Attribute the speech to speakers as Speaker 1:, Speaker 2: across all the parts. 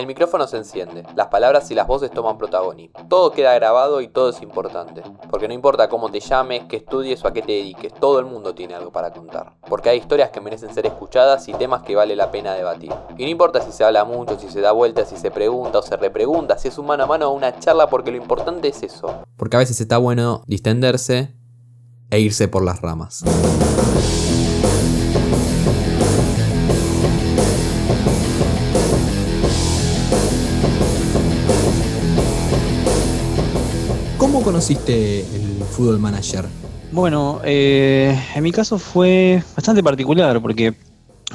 Speaker 1: El micrófono se enciende, las palabras y las voces toman protagonismo. Todo queda grabado y todo es importante. Porque no importa cómo te llames, qué estudies o a qué te dediques, todo el mundo tiene algo para contar. Porque hay historias que merecen ser escuchadas y temas que vale la pena debatir. Y no importa si se habla mucho, si se da vuelta, si se pregunta o se repregunta, si es un mano a mano o una charla, porque lo importante es eso.
Speaker 2: Porque a veces está bueno distenderse e irse por las ramas. Conociste el Fútbol Manager?
Speaker 3: Bueno, eh, en mi caso fue bastante particular porque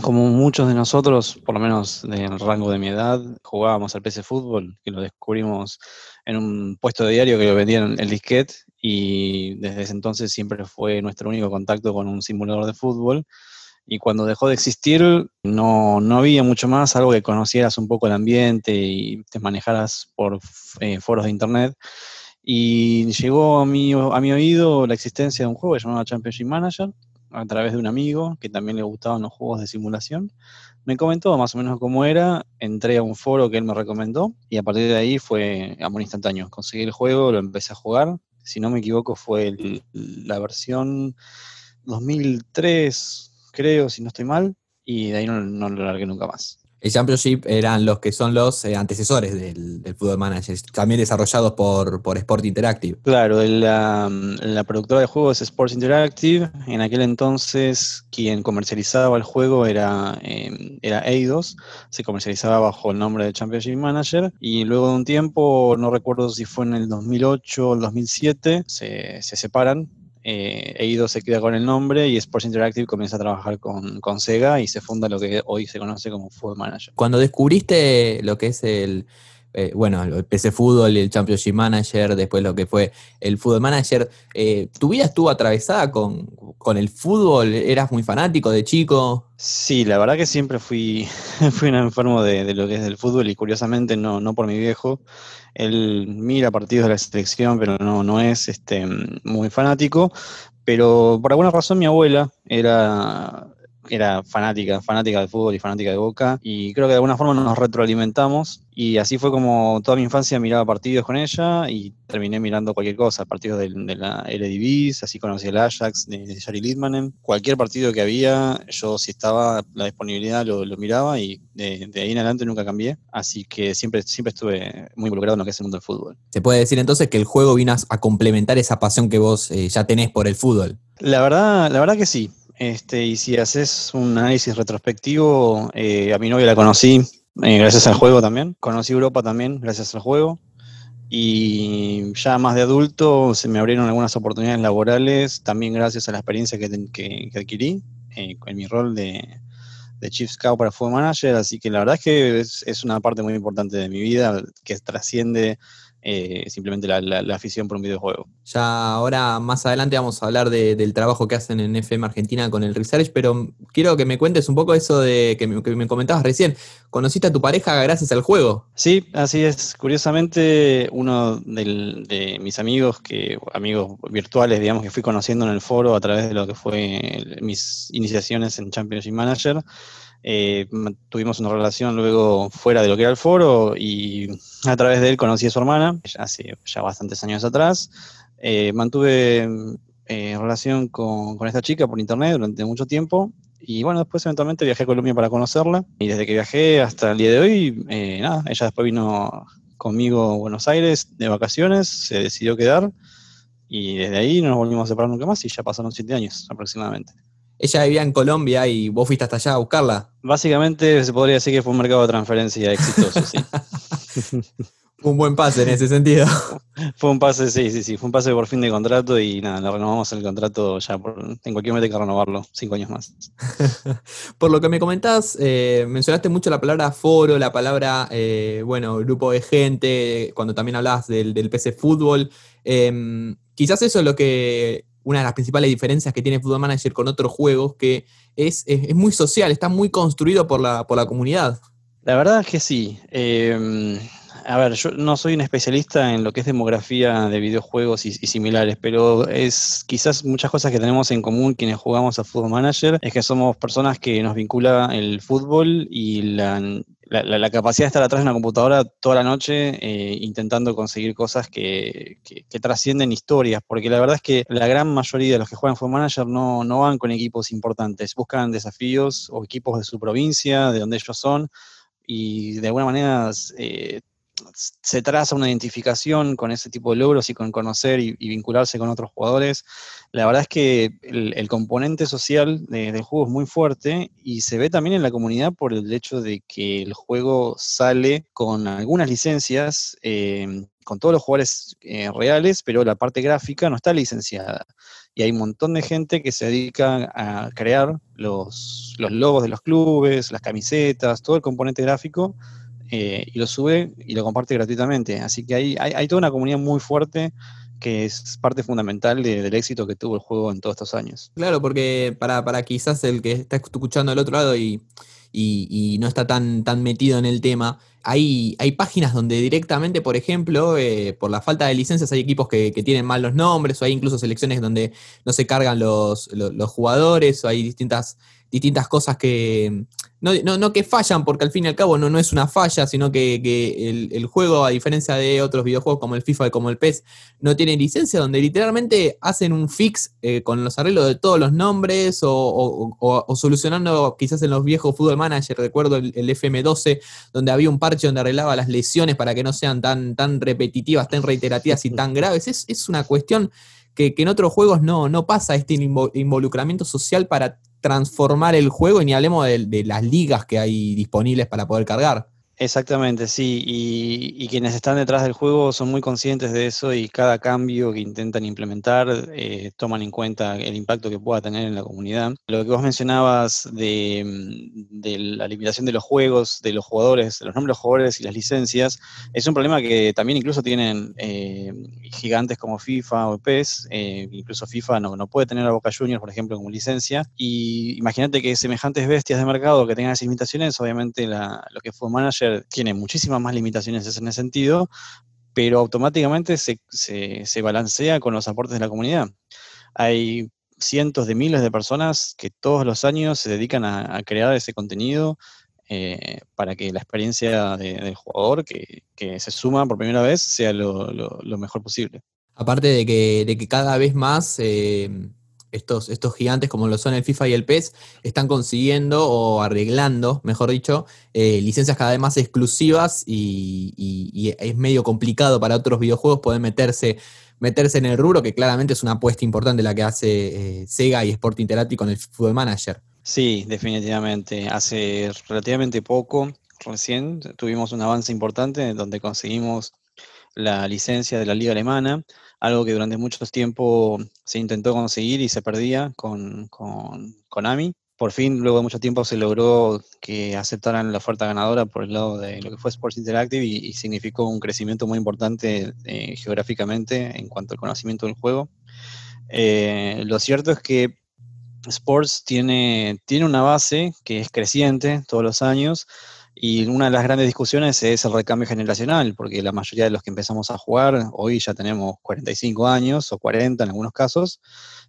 Speaker 3: como muchos de nosotros, por lo menos del rango de mi edad, jugábamos al PC Fútbol, que lo descubrimos en un puesto de diario que lo vendían el disquete y desde ese entonces siempre fue nuestro único contacto con un simulador de fútbol. Y cuando dejó de existir, no, no había mucho más, algo que conocieras un poco el ambiente y te manejaras por eh, foros de internet. Y llegó a mi, a mi oído la existencia de un juego llamado Championship Manager, a través de un amigo que también le gustaban los juegos de simulación. Me comentó más o menos cómo era, entré a un foro que él me recomendó y a partir de ahí fue amor instantáneo. Conseguí el juego, lo empecé a jugar. Si no me equivoco fue la versión 2003, creo, si no estoy mal, y de ahí no, no lo largué nunca más.
Speaker 2: El Championship eran los que son los eh, antecesores del, del, Football Manager, también desarrollados por, por Sport Interactive.
Speaker 3: Claro, la, la, productora de juegos es Sports Interactive. En aquel entonces, quien comercializaba el juego era, eh, era Eidos, se comercializaba bajo el nombre de Championship Manager. Y luego de un tiempo, no recuerdo si fue en el 2008 o el 2007, se, se separan eh, Eido se queda con el nombre y Sports Interactive comienza a trabajar con, con, Sega y se funda lo que hoy se conoce como Football Manager.
Speaker 2: Cuando descubriste lo que es el, eh, bueno, el PC Fútbol el Championship Manager, después lo que fue el Fútbol Manager, eh, ¿tu vida estuvo atravesada con, con, el fútbol? ¿Eras muy fanático de chico?
Speaker 3: Sí, la verdad que siempre fui, fui un enfermo de, lo que es el fútbol y curiosamente no, no por mi viejo. Él mira partidos de la selección, pero no, no es este, muy fanático. Pero por alguna razón mi abuela era era fanática, fanática del fútbol y fanática de Boca, y creo que de alguna forma nos retroalimentamos, y así fue como toda mi infancia miraba partidos con ella, y terminé mirando cualquier cosa, partidos de, de la LDB, así conocí el Ajax de, de Jari Littmanen, cualquier partido que había, yo si estaba la disponibilidad lo, lo miraba, y de, de, ahí en adelante nunca cambié, así que siempre, siempre estuve muy involucrado en lo que es el mundo del fútbol.
Speaker 2: ¿Se puede decir entonces que el juego vino a complementar esa pasión que vos eh, ya tenés por el fútbol?
Speaker 3: La verdad, la verdad que sí. Este, y si haces un análisis retrospectivo, eh, a mi novia la conocí eh, gracias al juego también. Conocí Europa también gracias al juego. Y ya más de adulto se me abrieron algunas oportunidades laborales, también gracias a la experiencia que, que, adquirí eh, en mi rol de, de, Chief Scout para Football Manager. Así que la verdad es que es una parte muy importante de mi vida que trasciende eh, simplemente la, la, la, afición por un videojuego.
Speaker 2: Ya ahora más adelante vamos a hablar de, del trabajo que hacen en FM Argentina con el research, pero quiero que me cuentes un poco eso de que me, que me comentabas recién. ¿Conociste a tu pareja gracias al juego?
Speaker 3: Sí, así es. Curiosamente, uno del, de mis amigos, que amigos virtuales, digamos, que fui conociendo en el foro a través de lo que fue mis iniciaciones en Championship Manager, eh, tuvimos una relación luego fuera de lo que era el foro y a través de él conocí a su hermana, hace ya bastantes años atrás. Eh, mantuve eh, relación con, con, esta chica por internet durante mucho tiempo y bueno, después eventualmente viajé a Colombia para conocerla y desde que viajé hasta el día de hoy, eh, nada, ella después vino conmigo a Buenos Aires de vacaciones, se decidió quedar y desde ahí no nos volvimos a separar nunca más y ya pasaron siete años aproximadamente.
Speaker 2: Ella vivía en Colombia y vos fuiste hasta allá a buscarla.
Speaker 3: Básicamente se podría decir que fue un mercado de transferencia exitoso, sí.
Speaker 2: un buen pase en ese sentido.
Speaker 3: Fue un pase, sí, sí, sí, fue un pase por fin de contrato y nada, lo renovamos el contrato ya, por, en cualquier momento hay que renovarlo, cinco años más.
Speaker 2: por lo que me comentás, eh, mencionaste mucho la palabra foro, la palabra, eh, bueno, grupo de gente, cuando también hablabas del, del PC Fútbol. Eh, quizás eso es lo que una de las principales diferencias que tiene Football Manager con otros juegos, que es, es, es, muy social, está muy construido por la, por la comunidad.
Speaker 3: La verdad es que sí. Eh, a ver, yo no soy un especialista en lo que es demografía de videojuegos y, similares, pero es quizás muchas cosas que tenemos en común quienes jugamos a Football Manager, es que somos personas que nos vincula el fútbol y la, capacidad de estar atrás de una computadora toda la noche eh, intentando conseguir cosas que, trascienden historias, porque la verdad es que la gran mayoría de los que juegan Football Manager no, no van con equipos importantes, buscan desafíos o equipos de su provincia, de donde ellos son, y de alguna manera eh, se traza una identificación con ese tipo de logros y con conocer y, vincularse con otros jugadores. La verdad es que el, componente social del juego es muy fuerte y se ve también en la comunidad por el hecho de que el juego sale con algunas licencias, eh, con todos los jugadores eh, reales, pero la parte gráfica no está licenciada. Y hay un montón de gente que se dedica a crear los, los logos de los clubes, las camisetas, todo el componente gráfico eh, y lo sube y lo comparte gratuitamente. Así que hay, hay, toda una comunidad muy fuerte que es parte fundamental del éxito que tuvo el juego en todos estos años.
Speaker 2: Claro, porque para, para quizás el que está escuchando al otro lado y, y, no está tan, tan metido en el tema, hay, hay páginas donde directamente, por ejemplo, eh, por la falta de licencias hay equipos que, que, tienen mal los nombres, o hay incluso selecciones donde no se cargan los, los, los jugadores, o hay distintas distintas cosas que, no, que fallan, porque al fin y al cabo no, no es una falla, sino que, el, juego, a diferencia de otros videojuegos como el FIFA y como el PES, no tiene licencia, donde literalmente hacen un fix eh, con los arreglos de todos los nombres o, solucionando quizás en los viejos Football Manager, recuerdo el, FM12, donde había un parche donde arreglaba las lesiones para que no sean tan, tan repetitivas, tan reiterativas y tan graves. Es, es una cuestión que, en otros juegos no, no pasa este involucramiento social para transformar el juego y ni hablemos de, las ligas que hay disponibles para poder cargar.
Speaker 3: Exactamente, sí, y, quienes están detrás del juego son muy conscientes de eso y cada cambio que intentan implementar eh, toman en cuenta el impacto que pueda tener en la comunidad. Lo que vos mencionabas de, mm, la limitación de los juegos, de los jugadores, de los nombres de los jugadores y las licencias, es un problema que también incluso tienen eh, gigantes como FIFA o PES, eh, incluso FIFA no, no, puede tener a Boca Juniors, por ejemplo, como licencia, y imagínate que semejantes bestias de mercado que tengan esas limitaciones, obviamente lo que fue manager tiene muchísimas más limitaciones en ese sentido, pero automáticamente se, balancea con los aportes de la comunidad. Hay cientos de miles de personas que todos los años se dedican a, crear ese contenido eh, para que la experiencia del jugador que, se suma por primera vez sea lo, mejor posible.
Speaker 2: Aparte de que, de que cada vez más eh, estos, estos gigantes como lo son el FIFA y el PES están consiguiendo o arreglando, mejor dicho, eh, licencias cada vez más exclusivas y, es medio complicado para otros videojuegos poder meterse, meterse en el rubro, que claramente es una apuesta importante la que hace eh, Sega y Sport Interactive con el Football Manager.
Speaker 3: Sí, definitivamente. Hace relativamente poco, recién, tuvimos un avance importante donde conseguimos la licencia de la liga alemana algo que durante mucho tiempo se intentó conseguir y se perdía con, con Konami. Por fin, luego de mucho tiempo, se logró que aceptaran la oferta ganadora por el lado de lo que fue Sports Interactive y, significó un crecimiento muy importante eh, geográficamente en cuanto al conocimiento del juego. Eh, lo cierto es que Sports tiene, tiene una base que es creciente todos los años, y una de las grandes discusiones es el recambio generacional, porque la mayoría de los que empezamos a jugar, hoy ya tenemos 45 años o 40 en algunos casos,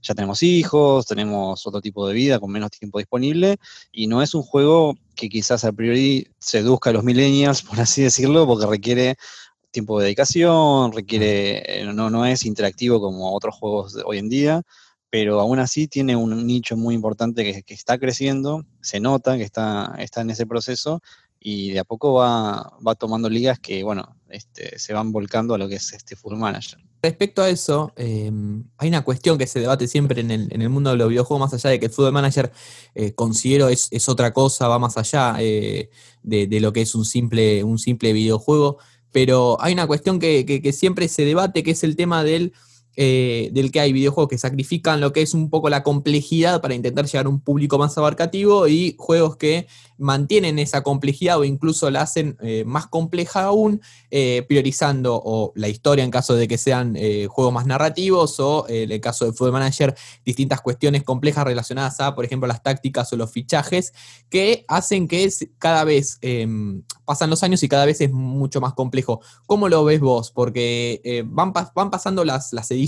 Speaker 3: ya tenemos hijos, tenemos otro tipo de vida con menos tiempo disponible, y no es un juego que quizás a priori seduzca a los millennials, por así decirlo, porque requiere tiempo de dedicación, requiere, eh, no, no es interactivo como otros juegos de hoy en día, pero aún así tiene un nicho muy importante que, que, está creciendo, se nota que está, está en ese proceso y de a poco va, tomando ligas que, bueno, este, se van volcando a lo que es este Full Manager.
Speaker 2: Respecto a eso, em, hay una cuestión que se debate siempre en el, mundo de los videojuegos, más allá de que el Football Manager eh, considero es, otra cosa, va más allá eh, de, lo que es un simple, un simple videojuego, pero hay una cuestión que siempre se debate, que es el tema del eh, del que hay videojuegos que sacrifican lo que es un poco la complejidad para intentar llegar a un público más abarcativo y juegos que mantienen esa complejidad o incluso la hacen eh, más compleja aún, eh, priorizando o la historia en caso de que sean juegos más narrativos o en el caso de Football Manager, distintas cuestiones complejas relacionadas a, por ejemplo, las tácticas o los fichajes que hacen que cada vez em, pasan los años y cada vez es mucho más complejo. ¿Cómo lo ves vos? Porque van, van pasando las, las ediciones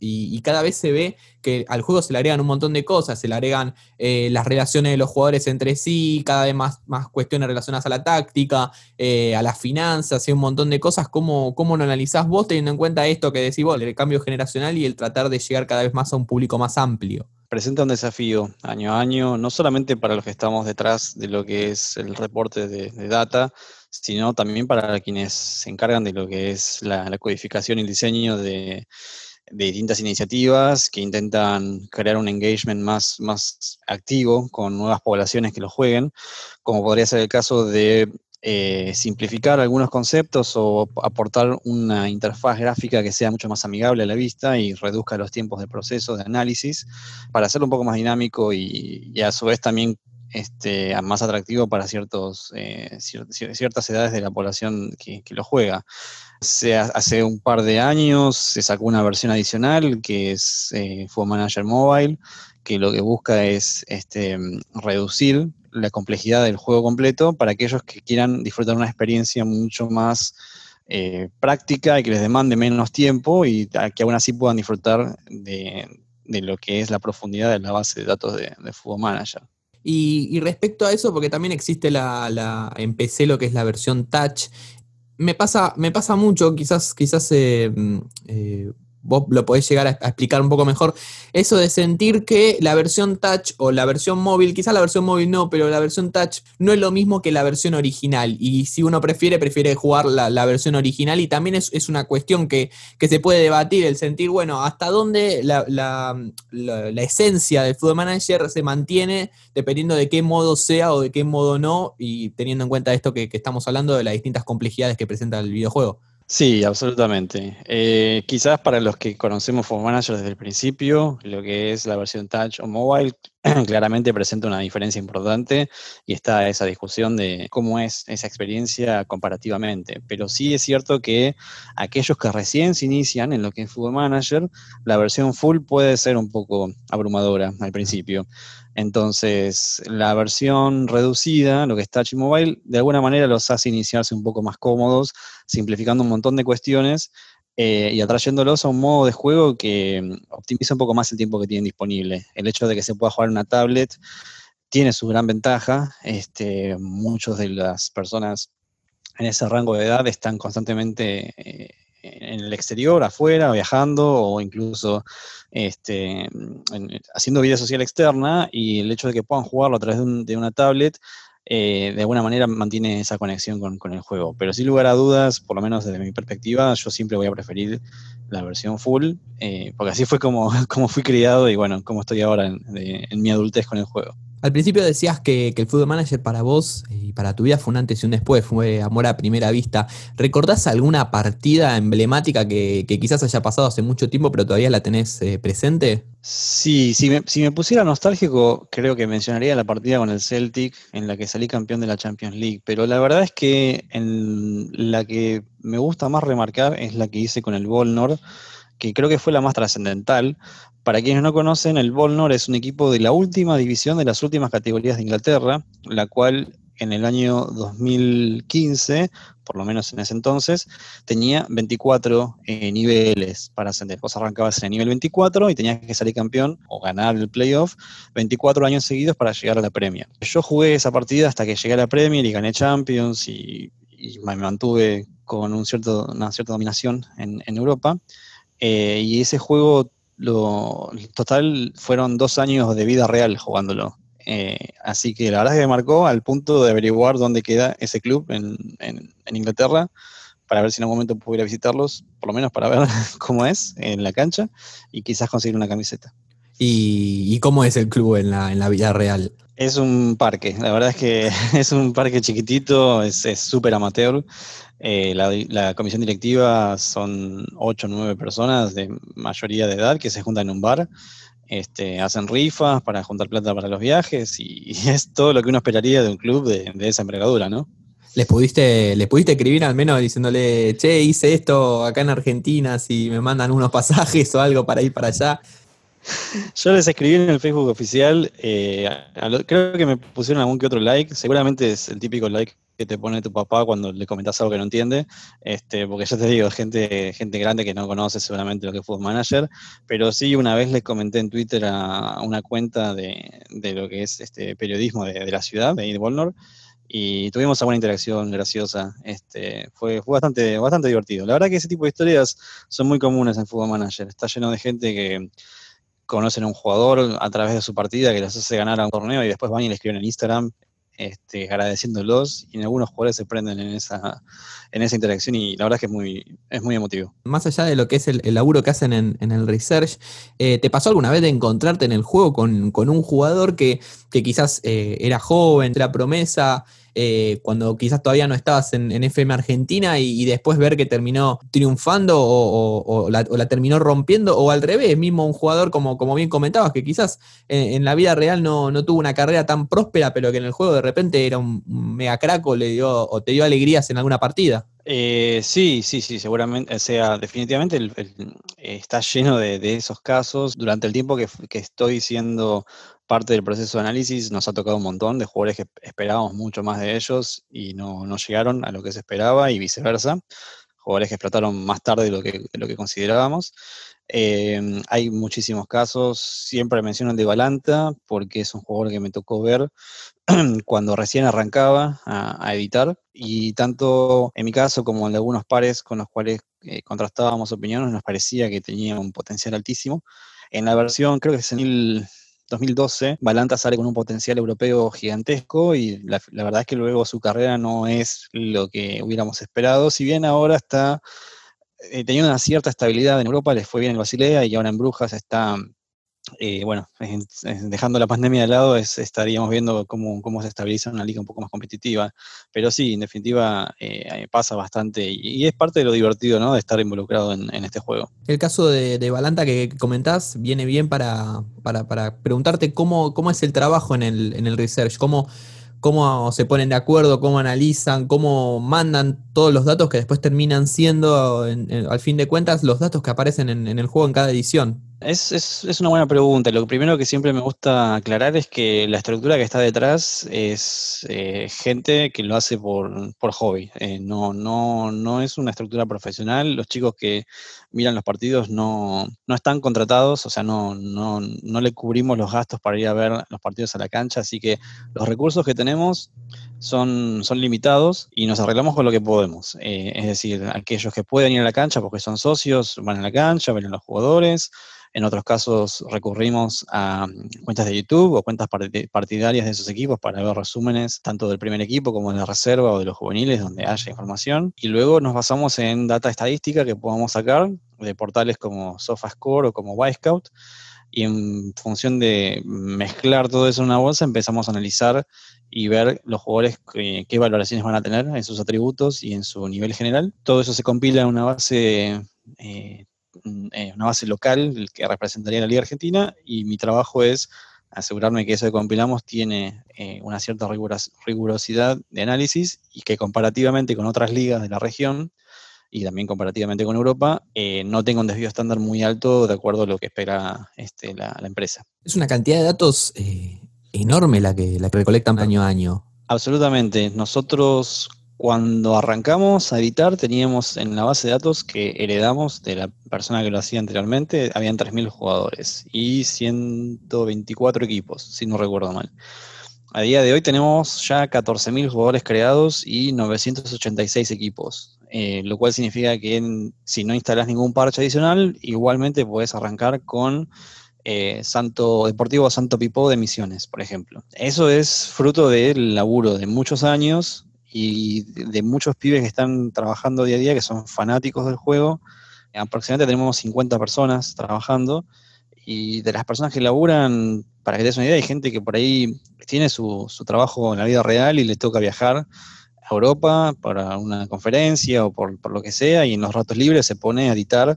Speaker 2: y, cada vez se ve que al juego se le agregan un montón de cosas, se le agregan eh, las relaciones de los jugadores entre sí, cada vez más, más cuestiones relacionadas a la táctica, eh, a las finanzas y un montón de cosas. ¿Cómo, ¿Cómo lo analizás vos teniendo en cuenta esto que decís vos, el cambio generacional y el tratar de llegar cada vez más a un público más amplio?
Speaker 3: presenta un desafío año a año, no solamente para los que estamos detrás de lo que es el reporte de, data, sino también para quienes se encargan de lo que es la, codificación y el diseño de, distintas iniciativas que intentan crear un engagement más, más activo con nuevas poblaciones que lo jueguen, como podría ser el caso de eh, simplificar algunos conceptos o aportar una interfaz gráfica que sea mucho más amigable a la vista y reduzca los tiempos de proceso, de análisis, para hacerlo un poco más dinámico y, a su vez también este, más atractivo para eh, ciertas edades de la población que, lo juega. hace un par de años se sacó una versión adicional que es eh, Manager Mobile, que lo que busca es este, reducir la complejidad del juego completo para aquellos que quieran disfrutar una experiencia mucho más eh, práctica y que les demande menos tiempo y que aún así puedan disfrutar de, lo que es la profundidad de la base de datos de, de Manager.
Speaker 2: Y, respecto a eso, porque también existe la, la, en PC lo que es la versión touch, me pasa, me pasa mucho, quizás, quizás eh, mm, eh, vos lo podés llegar a, explicar un poco mejor, eso de sentir que la versión touch o la versión móvil, quizás la versión móvil no, pero la versión touch no es lo mismo que la versión original. Y si uno prefiere, prefiere jugar la, versión original. Y también es, una cuestión que, se puede debatir, el sentir, bueno, hasta dónde la, esencia del Football Manager se mantiene dependiendo de qué modo sea o de qué modo no, y teniendo en cuenta esto que estamos hablando de las distintas complejidades que presenta el videojuego.
Speaker 3: Sí, absolutamente. Eh, quizás para los que conocemos Phone Manager desde el principio, lo que es la versión Touch o Mobile, claramente presenta una diferencia importante y está esa discusión de cómo es esa experiencia comparativamente. Pero sí es cierto que aquellos que recién se inician en lo que es Football Manager, la versión full puede ser un poco abrumadora al principio. Entonces, la versión reducida, lo que es Touch Mobile, de alguna manera los hace iniciarse un poco más cómodos, simplificando un montón de cuestiones eh, y atrayéndolos a un modo de juego que mm, optimiza un poco más el tiempo que tienen disponible. El hecho de que se pueda jugar en una tablet tiene su gran ventaja. Este, muchos de las personas en ese rango de edad están constantemente eh, en el exterior, afuera, viajando o incluso este, haciendo vida social externa y el hecho de que puedan jugarlo a través de, una tablet eh, de alguna manera mantiene esa conexión con, el juego. Pero sin lugar a dudas, por lo menos desde mi perspectiva, yo siempre voy a preferir la versión full, eh, porque así fue como, como fui criado y bueno, como estoy ahora en mi adultez con el juego.
Speaker 2: Al principio decías que, el Football Manager para vos y para tu vida fue un antes y un después, fue amor a primera vista. ¿Recordás alguna partida emblemática que, quizás haya pasado hace mucho tiempo, pero todavía la tenés eh, presente?
Speaker 3: Sí, si me, si me, pusiera nostálgico, creo que mencionaría la partida con el Celtic, en la que salí campeón de la Champions League. Pero la verdad es que la que me gusta más remarcar es la que hice con el Volnor que creo que fue la más trascendental. Para quienes no conocen, el Volnor es un equipo de la última división de las últimas categorías de Inglaterra, la cual en el año 2015, por lo menos en ese entonces, tenía 24 eh, niveles para ascender. Vos arrancabas en el nivel 24 y tenías que salir campeón o ganar el playoff 24 años seguidos para llegar a la Premier. Yo jugué esa partida hasta que llegué a la Premier y gané Champions y, me mantuve con un cierto, una cierta dominación en, en Europa. Eh, y ese juego, lo, total, fueron dos años de vida real jugándolo. Eh, así que la verdad es que me marcó al punto de averiguar dónde queda ese club en, Inglaterra, para ver si en algún momento pudiera visitarlos, por lo menos para ver cómo es en la cancha y quizás conseguir una camiseta.
Speaker 2: ¿Y, cómo es el club en la, en la vida real?
Speaker 3: Es un parque, la verdad es que es un parque chiquitito, es súper amateur. Eh, la, comisión directiva son 8 o 9 personas de mayoría de edad que se juntan en un bar, este, hacen rifas para juntar plata para los viajes y, es todo lo que uno esperaría de un club de, esa envergadura, ¿no?
Speaker 2: ¿Les pudiste, ¿Les pudiste escribir al menos diciéndole, che, hice esto acá en Argentina, si me mandan unos pasajes o algo para ir para allá?
Speaker 3: Yo les escribí en el Facebook oficial, eh, creo que me pusieron algún que otro like, seguramente es el típico like que te pone tu papá cuando le comentas algo que no entiende, este, porque ya te digo, gente, gente grande que no conoce seguramente lo que Food Manager, pero sí una vez le comenté en Twitter a una cuenta de, lo que es este periodismo de, la ciudad, de Volnor, y tuvimos alguna interacción graciosa. Este, fue, fue bastante, bastante divertido. La verdad que ese tipo de historias son muy comunes en Football Manager. Está lleno de gente que conocen a un jugador a través de su partida que les hace ganar a un torneo y después van y le escriben en Instagram este, agradeciéndolos y algunos jugadores se prenden en esa, en esa interacción y la verdad es que es muy, es muy emotivo.
Speaker 2: Más allá de lo que es el, laburo que hacen en, el research, eh, ¿te pasó alguna vez de encontrarte en el juego con, un jugador que, que quizás eh, era joven, era promesa? Eh, cuando quizás todavía no estabas en, FM Argentina y, después ver que terminó triunfando o, la, terminó rompiendo, o al revés, mismo un jugador como, como bien comentabas, que quizás en, la vida real no, tuvo una carrera tan próspera, pero que en el juego de repente era un, mega crack o, le dio, o te dio alegrías en alguna partida.
Speaker 3: Eh, sí, sí, sí, seguramente, o sea, definitivamente está lleno de, esos casos. Durante el tiempo que, que estoy siendo parte del proceso de análisis nos ha tocado un montón de jugadores que esperábamos mucho más de ellos y no, llegaron a lo que se esperaba y viceversa. Jugadores que explotaron más tarde de lo que, lo que considerábamos. Em, hay muchísimos casos, siempre mencionan de Balanta porque es un jugador que me tocó ver cuando recién arrancaba a, editar y tanto en mi caso como en algunos pares con los cuales eh, contrastábamos opiniones nos parecía que tenía un potencial altísimo. En la versión, creo que es en el 2012, Balanta sale con un potencial europeo gigantesco y la, verdad es que luego su carrera no es lo que hubiéramos esperado, si bien ahora está eh, teniendo una cierta estabilidad en Europa, les fue bien en Basilea y ahora en Brujas está eh, bueno, dejando la pandemia de lado, estaríamos viendo cómo, se estabiliza una liga un poco más competitiva. Pero sí, en definitiva, eh, pasa bastante y, es parte de lo divertido ¿no? de estar involucrado en, este juego.
Speaker 2: El caso de, de, Balanta que comentás viene bien para, preguntarte cómo, es el trabajo en el, research, cómo se ponen de acuerdo, cómo analizan, cómo mandan todos los datos que después terminan siendo, al fin de cuentas, los datos que aparecen en, el juego en cada edición.
Speaker 3: Es, es, una buena pregunta. Lo primero que siempre me gusta aclarar es que la estructura que está detrás es eh, gente que lo hace por, hobby. Eh, no, no, no es una estructura profesional. Los chicos que miran los partidos no, no están contratados, o sea, no, no, no le cubrimos los gastos para ir a ver los partidos a la cancha. Así que los recursos que tenemos son, son limitados y nos arreglamos con lo que podemos. Eh, es decir, aquellos que pueden ir a la cancha porque son socios, van a la cancha, ven a los jugadores. En otros casos recurrimos a mm, cuentas de YouTube o cuentas partidarias de esos equipos para ver resúmenes tanto del primer equipo como de la reserva o de los juveniles donde haya información. Y luego nos basamos en data estadística que podamos sacar de portales como SofaScore o como Wisecout. Y en función de mezclar todo eso en una bolsa, empezamos a analizar y ver los jugadores qué, valoraciones van a tener en sus atributos y en su nivel general. Todo eso se compila en una base eh, eh, una base local que representaría la Liga Argentina y mi trabajo es asegurarme que eso que compilamos tiene eh, una cierta rigurosidad de análisis y que comparativamente con otras ligas de la región y también comparativamente con Europa, eh, no tenga un desvío estándar muy alto de acuerdo a lo que espera este, la, empresa.
Speaker 2: Es una cantidad de datos enorme la que, la que recolectan año a año.
Speaker 3: Absolutamente. Nosotros cuando arrancamos a editar, teníamos en la base de datos que heredamos de la persona que lo hacía anteriormente, habían 3.000 jugadores y 124 equipos, si no recuerdo mal. A día de hoy tenemos ya 14.000 jugadores creados y 986 equipos, eh, lo cual significa que si no instalas ningún parche adicional, igualmente puedes arrancar con eh, Santo Deportivo Santo Pipo de Misiones, por ejemplo. Eso es fruto del laburo de muchos años y de muchos pibes que están trabajando día a día, que son fanáticos del juego. Aproximadamente tenemos 50 personas trabajando y de las personas que laburan, para que te des una idea, hay gente que por ahí tiene su, trabajo en la vida real y le toca viajar a Europa para una conferencia o por, lo que sea, y en los ratos libres se pone a editar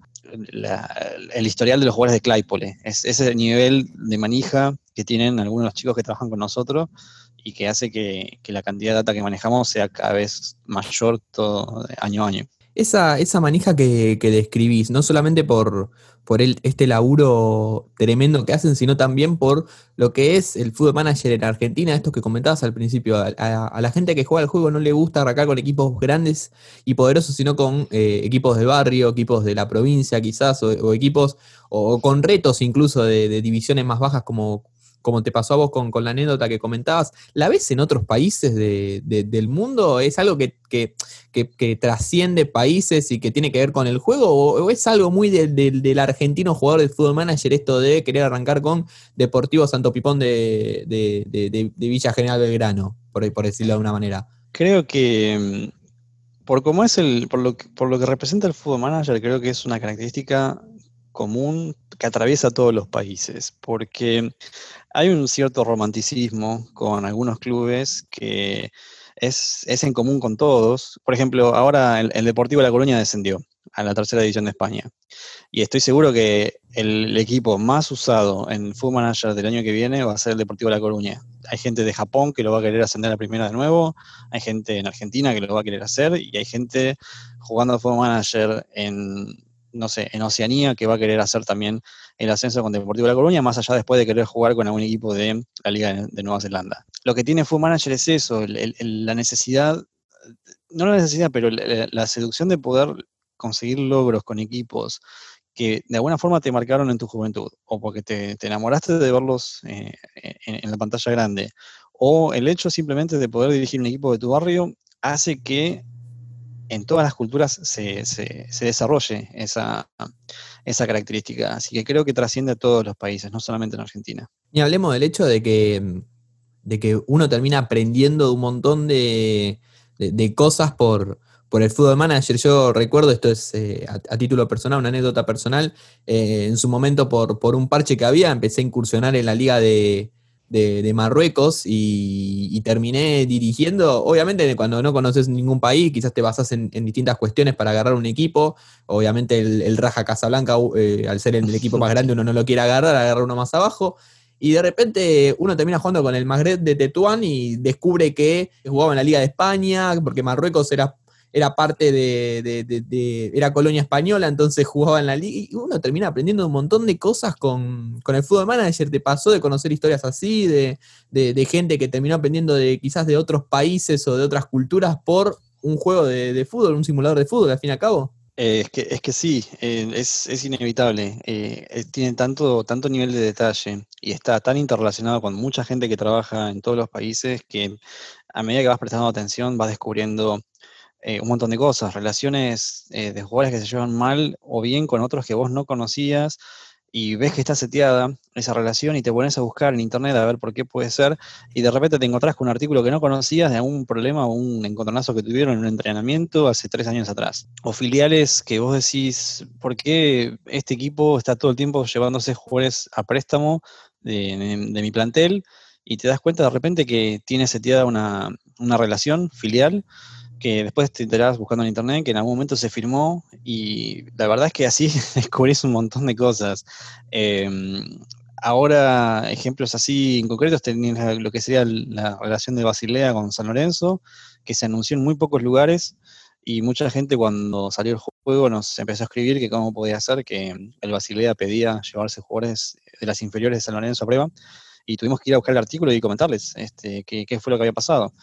Speaker 3: el historial de los jugadores de Claypole. Es ese nivel de manija que tienen algunos de los chicos que trabajan con nosotros y que hace que, la cantidad de data que manejamos sea cada vez mayor todo año a año.
Speaker 2: esa, esa manija que, que describís, no solamente por, por el, este laburo tremendo que hacen, sino también por lo que es el fútbol manager en Argentina, esto que comentabas al principio. A, la gente que juega el juego no le gusta arrancar con equipos grandes y poderosos, sino con eh, equipos de barrio, equipos de la provincia quizás, o, equipos, o, con retos incluso de divisiones más bajas como, como te pasó a vos con, la anécdota que comentabas, ¿la ves en otros países del mundo? ¿Es algo que, trasciende países y que tiene que ver con el juego? ¿O, es algo muy del argentino jugador de fútbol manager esto de querer arrancar con Deportivo Santo Pipón de, Villa General Belgrano, por, por decirlo de alguna manera?
Speaker 3: Creo que mm, por cómo es el, por lo, por lo que representa el fútbol manager, creo que es una característica común que atraviesa todos los países, porque hay un cierto romanticismo con algunos clubes que es, en común con todos. Por ejemplo, ahora el, Deportivo de La Coruña descendió a la tercera división de España. Y estoy seguro que el, equipo más usado en Football Manager del año que viene va a ser el Deportivo de La Coruña. Hay gente de Japón que lo va a querer ascender a primera de nuevo, hay gente en Argentina que lo va a querer hacer y hay gente jugando a Manager en, no sé, en Oceanía, que va a querer hacer también el ascenso con Deportivo de La Coruña, más allá después de querer jugar con algún equipo de la Liga de, Nueva Zelanda. Lo que tiene Food Manager es eso, la necesidad, no la necesidad, pero la, seducción de poder conseguir logros con equipos que de alguna forma te marcaron en tu juventud, o porque te, enamoraste de verlos eh, en, la pantalla grande, o el hecho simplemente de poder dirigir un equipo de tu barrio hace que en todas las culturas se, desarrolle esa, esa, característica. Así que creo que trasciende a todos los países, no solamente en Argentina.
Speaker 2: Y hablemos del hecho de que, de que uno termina aprendiendo de un montón de, cosas por, por el fútbol manager. Yo recuerdo, esto es eh, a, título personal, una anécdota personal, eh, en su momento por, por un parche que había, empecé a incursionar en la liga de, de, Marruecos y, terminé dirigiendo. Obviamente, cuando no conoces ningún país, quizás te basas en, distintas cuestiones para agarrar un equipo. Obviamente, el, Raja Casablanca, eh, al ser el, equipo más grande, uno no lo quiere agarrar, agarra uno más abajo. Y de repente uno termina jugando con el Maghreb de Tetuán y descubre que jugaba en la Liga de España, porque Marruecos era era parte de, era colonia española, entonces jugaba en la liga, y uno termina aprendiendo un montón de cosas con, el fútbol manager, te pasó de conocer historias así, de, gente que terminó aprendiendo de quizás de otros países o de otras culturas por un juego de, fútbol, un simulador de fútbol, al fin y al cabo.
Speaker 3: Eh, es, que, es que sí, eh, es, inevitable. Eh, tiene tanto, tanto nivel de detalle y está tan interrelacionado con mucha gente que trabaja en todos los países que a medida que vas prestando atención vas descubriendo eh, un montón de cosas, relaciones eh, de jugadores que se llevan mal o bien con otros que vos no conocías y ves que está seteada esa relación y te pones a buscar en internet a ver por qué puede ser y de repente te encontrás con un artículo que no conocías de algún problema o un encontronazo que tuvieron en un entrenamiento hace tres años atrás. O filiales que vos decís, ¿por qué este equipo está todo el tiempo llevándose jugadores a préstamo de, mi plantel? Y te das cuenta de repente que tiene seteada una, una relación filial que después te enterás buscando en internet que en algún momento se firmó y la verdad es que así descubrís un montón de cosas. Em, ahora, ejemplos así en concretos, tenés lo que sería la relación de Basilea con San Lorenzo, que se anunció en muy pocos lugares y mucha gente cuando salió el juego nos empezó a escribir que cómo podía ser que el Basilea pedía llevarse jugadores de las inferiores de San Lorenzo a prueba y tuvimos que ir a buscar el artículo y comentarles este, qué, qué fue lo que había pasado.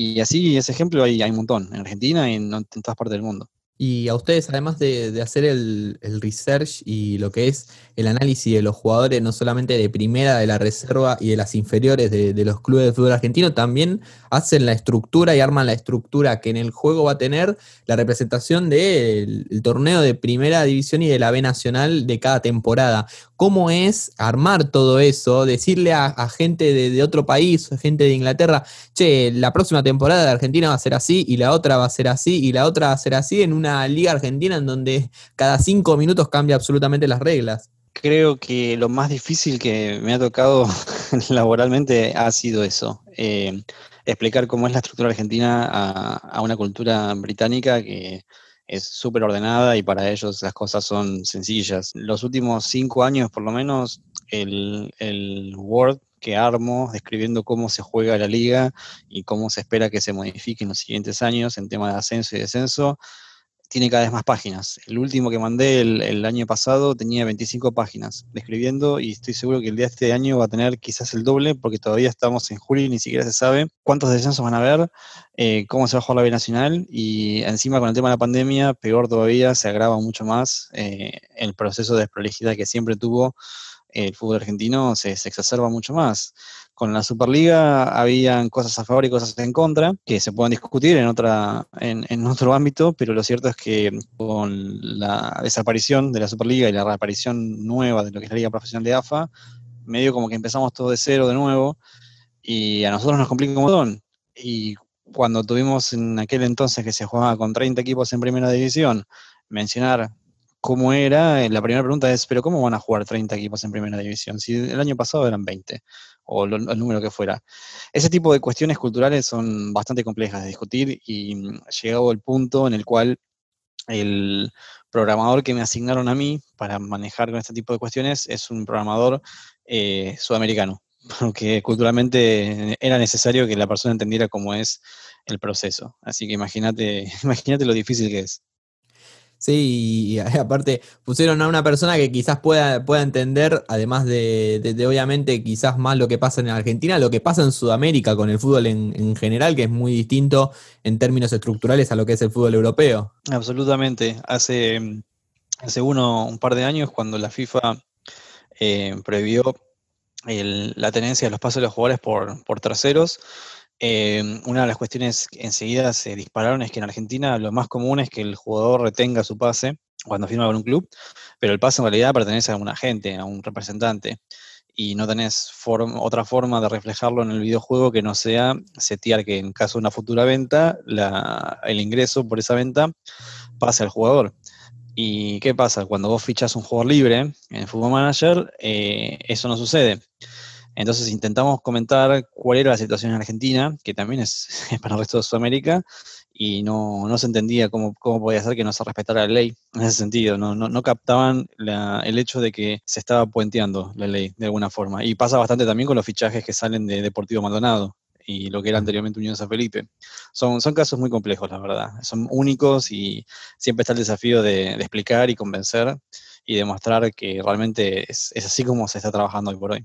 Speaker 3: Y así, ese ejemplo hay, hay un montón, en Argentina y en, todas partes del mundo.
Speaker 2: Y a ustedes, además de, hacer el, research y lo que es el análisis de los jugadores, no solamente de primera, de la reserva y de las inferiores de, los clubes de fútbol argentino, también hacen la estructura y arman la estructura que en el juego va a tener la representación del torneo de primera división y de la B nacional de cada temporada. ¿Cómo es armar todo eso? Decirle a, gente de, otro país, gente de Inglaterra, che, la próxima temporada de Argentina va a ser así y la otra va a ser así y la otra va a ser así en una liga argentina en donde cada cinco minutos cambia absolutamente las reglas.
Speaker 3: Creo que lo más difícil que me ha tocado laboralmente ha sido eso. Eh, explicar cómo es la estructura argentina a, una cultura británica que es súper ordenada y para ellos las cosas son sencillas. Los últimos cinco años, por lo menos, el, el Word que armo describiendo cómo se juega la liga y cómo se espera que se modifique en los siguientes años en tema de ascenso y descenso, tiene cada vez más páginas. El último que mandé el, año pasado tenía 25 páginas describiendo y estoy seguro que el día de este año va a tener quizás el doble porque todavía estamos en julio y ni siquiera se sabe cuántos descensos van a haber, eh, cómo se va a jugar la B Nacional y encima con el tema de la pandemia, peor todavía, se agrava mucho más eh, el proceso de desprolijidad que siempre tuvo el fútbol argentino se, exacerba mucho más. Con la Superliga habían cosas a favor y cosas en contra, que se pueden discutir en, otra, en, otro ámbito, pero lo cierto es que con la desaparición de la Superliga y la reaparición nueva de lo que es la Liga Profesional de AFA, medio como que empezamos todo de cero de nuevo, y a nosotros nos complica un montón. Y cuando tuvimos en aquel entonces que se jugaba con 30 equipos en primera división, mencionar cómo era, eh, la primera pregunta es, pero ¿cómo van a jugar 30 equipos en primera división? Si el año pasado eran 20, o el número que fuera. Ese tipo de cuestiones culturales son bastante complejas de discutir y mm, llegado el punto en el cual el programador que me asignaron a mí para manejar con este tipo de cuestiones es un programador eh, sudamericano, porque culturalmente era necesario que la persona entendiera cómo es el proceso. Así que imagínate, imagínate lo difícil que es.
Speaker 2: Sí, y aparte pusieron a una persona que quizás pueda, pueda entender, además de, obviamente quizás más lo que pasa en Argentina, lo que pasa en Sudamérica con el fútbol en, general, que es muy distinto en términos estructurales a lo que es el fútbol europeo.
Speaker 3: Absolutamente. Hace, hace uno, un par de años, cuando la FIFA eh, previó la tenencia de los pasos de los jugadores por, por terceros, Em, una de las cuestiones que enseguida se dispararon es que en Argentina lo más común es que el jugador retenga su pase cuando firma con un club, pero el pase en realidad pertenece a un agente, a un representante, y no tenés otra forma de reflejarlo en el videojuego que no sea setear que en caso de una futura venta, el ingreso por esa venta pase al jugador. ¿Y qué pasa? Cuando vos fichas un jugador libre en Football Manager, eh, eso no sucede. Entonces intentamos comentar cuál era la situación en Argentina, que también es, para el resto de Sudamérica, y no, se entendía cómo, cómo, podía ser que no se respetara la ley en ese sentido. No, no, captaban el hecho de que se estaba puenteando la ley de alguna forma. Y pasa bastante también con los fichajes que salen de Deportivo Maldonado y lo que era anteriormente Unión San Felipe. Son, son casos muy complejos, la verdad. Son únicos y siempre está el desafío de, explicar y convencer y demostrar que realmente es, es así como se está trabajando hoy por hoy.